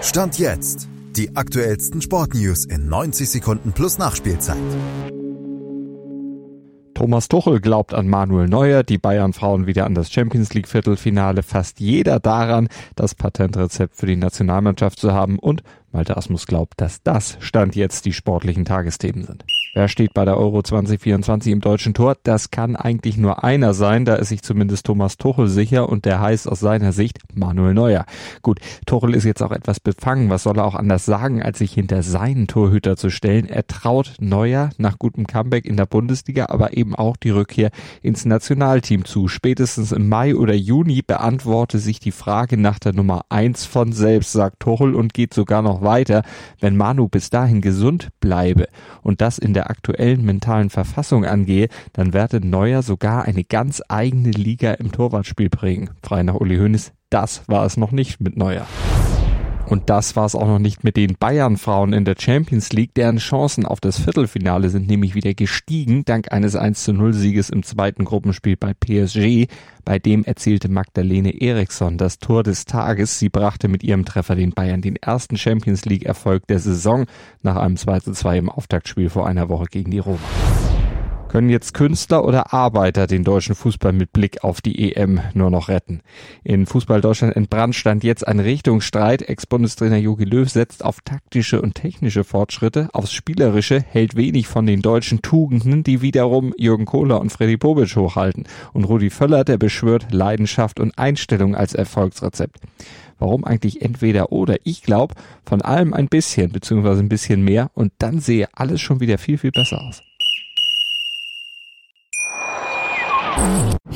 Stand jetzt. Die aktuellsten Sportnews in 90 Sekunden plus Nachspielzeit. Thomas Tuchel glaubt an Manuel Neuer, die Bayern-Frauen wieder an das Champions League-Viertelfinale, fast jeder daran, das Patentrezept für die Nationalmannschaft zu haben und Malte Asmus glaubt, dass das Stand jetzt die sportlichen Tagesthemen sind. Wer steht bei der Euro 2024 im deutschen Tor? Das kann eigentlich nur einer sein, da ist sich zumindest Thomas Tuchel sicher und der heißt aus seiner Sicht Manuel Neuer. Gut, Tuchel ist jetzt auch etwas befangen, was soll er auch anders sagen, als sich hinter seinen Torhüter zu stellen? Er traut Neuer nach gutem Comeback in der Bundesliga, aber eben auch die Rückkehr ins Nationalteam zu. Spätestens im Mai oder Juni beantworte sich die Frage nach der Nummer eins von selbst, sagt Tuchel und geht sogar noch weiter, wenn Manu bis dahin gesund bleibe und das in der aktuellen mentalen Verfassung angehe, dann werde Neuer sogar eine ganz eigene Liga im Torwartspiel prägen. Frei nach Uli Hoeneß, das war es noch nicht mit Neuer. Und das war es auch noch nicht mit den Bayern-Frauen in der Champions League. Deren Chancen auf das Viertelfinale sind nämlich wieder gestiegen, dank eines 1 zu 0 Sieges im zweiten Gruppenspiel bei PSG. Bei dem erzielte Magdalene Eriksson das Tor des Tages. Sie brachte mit ihrem Treffer den Bayern den ersten Champions League Erfolg der Saison nach einem 2 zu 2 im Auftaktspiel vor einer Woche gegen die Roma. Können jetzt Künstler oder Arbeiter den deutschen Fußball mit Blick auf die EM nur noch retten? In Fußball Deutschland entbrannt stand jetzt ein Richtungsstreit. Ex-Bundestrainer Jogi Löw setzt auf taktische und technische Fortschritte, aufs Spielerische, hält wenig von den deutschen Tugenden, die wiederum Jürgen Kohler und Freddy Bobic hochhalten. Und Rudi Völler, der beschwört Leidenschaft und Einstellung als Erfolgsrezept. Warum eigentlich entweder oder? Ich glaube, von allem ein bisschen, beziehungsweise ein bisschen mehr und dann sehe alles schon wieder viel, viel besser aus.